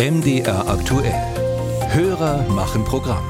MDR aktuell. Hörer machen Programm.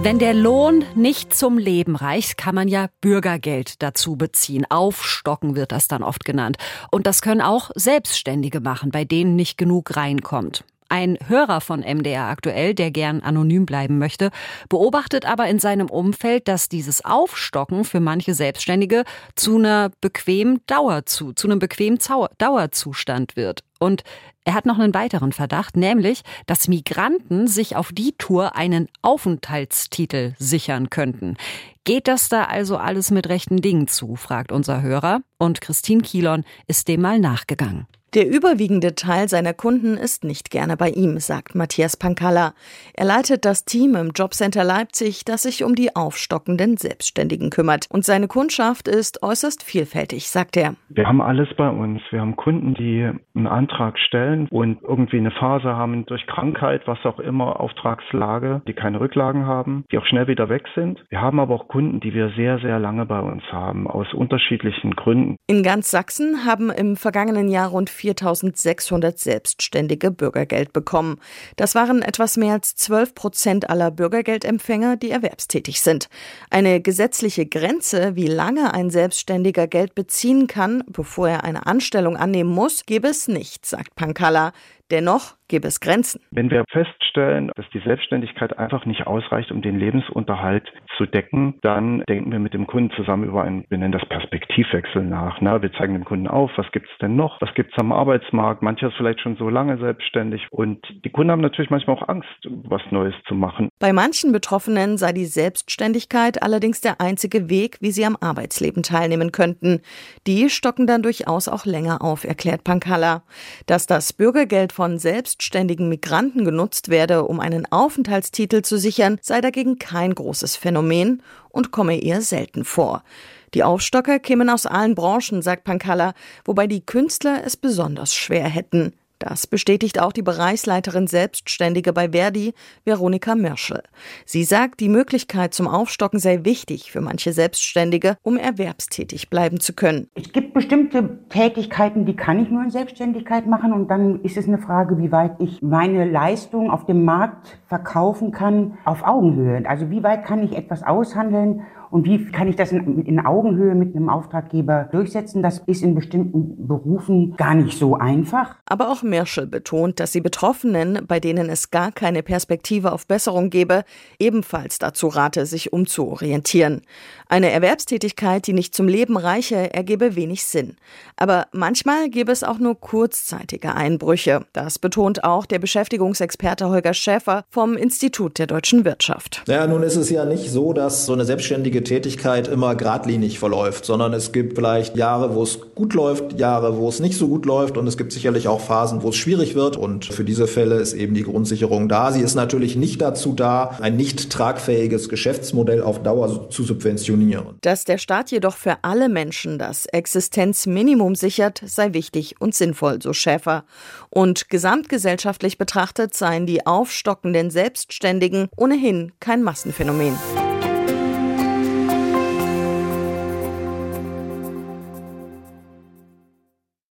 Wenn der Lohn nicht zum Leben reicht, kann man ja Bürgergeld dazu beziehen. Aufstocken wird das dann oft genannt. Und das können auch Selbstständige machen, bei denen nicht genug reinkommt. Ein Hörer von MDR aktuell, der gern anonym bleiben möchte, beobachtet aber in seinem Umfeld, dass dieses Aufstocken für manche Selbstständige zu einer bequemen Dauer zu, zu einem bequemen Dauerzustand wird. Und er hat noch einen weiteren Verdacht, nämlich, dass Migranten sich auf die Tour einen Aufenthaltstitel sichern könnten. Geht das da also alles mit rechten Dingen zu, fragt unser Hörer. Und Christine Kielon ist dem mal nachgegangen. Der überwiegende Teil seiner Kunden ist nicht gerne bei ihm, sagt Matthias Pankalla. Er leitet das Team im Jobcenter Leipzig, das sich um die aufstockenden Selbstständigen kümmert. Und seine Kundschaft ist äußerst vielfältig, sagt er. Wir haben alles bei uns. Wir haben Kunden, die einen Antrag stellen und irgendwie eine Phase haben durch Krankheit, was auch immer, Auftragslage, die keine Rücklagen haben, die auch schnell wieder weg sind. Wir haben aber auch Kunden, die wir sehr, sehr lange bei uns haben, aus unterschiedlichen Gründen. In ganz Sachsen haben im vergangenen Jahr rund 4600 Selbstständige Bürgergeld bekommen. Das waren etwas mehr als 12 Prozent aller Bürgergeldempfänger, die erwerbstätig sind. Eine gesetzliche Grenze, wie lange ein Selbstständiger Geld beziehen kann, bevor er eine Anstellung annehmen muss, gäbe es nicht, sagt Pankalla. Dennoch gäbe es Grenzen. Wenn wir feststellen, dass die Selbstständigkeit einfach nicht ausreicht, um den Lebensunterhalt zu decken, dann denken wir mit dem Kunden zusammen über einen, wir nennen das Perspektivwechsel nach. Na, wir zeigen dem Kunden auf, was gibt es denn noch, was gibt es am Arbeitsmarkt. Mancher ist vielleicht schon so lange selbstständig und die Kunden haben natürlich manchmal auch Angst, was Neues zu machen. Bei manchen Betroffenen sei die Selbstständigkeit allerdings der einzige Weg, wie sie am Arbeitsleben teilnehmen könnten. Die stocken dann durchaus auch länger auf, erklärt Pankalla. Dass das Bürgergeld von selbstständigen Migranten genutzt werde, um einen Aufenthaltstitel zu sichern, sei dagegen kein großes Phänomen und komme eher selten vor. Die Aufstocker kämen aus allen Branchen, sagt Pankalla, wobei die Künstler es besonders schwer hätten. Das bestätigt auch die Bereichsleiterin Selbstständige bei Verdi, Veronika Mörschel. Sie sagt, die Möglichkeit zum Aufstocken sei wichtig für manche Selbstständige, um erwerbstätig bleiben zu können. Es gibt bestimmte Tätigkeiten, die kann ich nur in Selbstständigkeit machen und dann ist es eine Frage, wie weit ich meine Leistung auf dem Markt verkaufen kann auf Augenhöhe. Also wie weit kann ich etwas aushandeln und wie kann ich das in, in, Augenhöhe mit einem Auftraggeber durchsetzen? Das ist in bestimmten Berufen gar nicht so einfach. Aber auch Merschel betont, dass sie Betroffenen, bei denen es gar keine Perspektive auf Besserung gebe, ebenfalls dazu rate, sich umzuorientieren. Eine Erwerbstätigkeit, die nicht zum Leben reiche, ergebe wenig Sinn. Aber manchmal gäbe es auch nur kurzzeitige Einbrüche. Das betont auch der Beschäftigungsexperte Holger Schäfer vom Institut der deutschen Wirtschaft. Naja, nun ist es ja nicht so, dass so eine selbstständige berufliche Tätigkeit immer geradlinig verläuft, sondern es gibt vielleicht Jahre, wo es gut läuft, Jahre, wo es nicht so gut läuft und es gibt sicherlich auch Phasen, wo es schwierig wird und für diese Fälle ist eben die Grundsicherung da. Sie ist natürlich nicht dazu da, ein nicht tragfähiges Geschäftsmodell auf Dauer zu subventionieren. Dass der Staat jedoch für alle Menschen das Existenzminimum sichert, sei wichtig und sinnvoll, so Schäfer. Und gesamtgesellschaftlich betrachtet seien die aufstockenden Selbstständigen ohnehin kein Massenphänomen.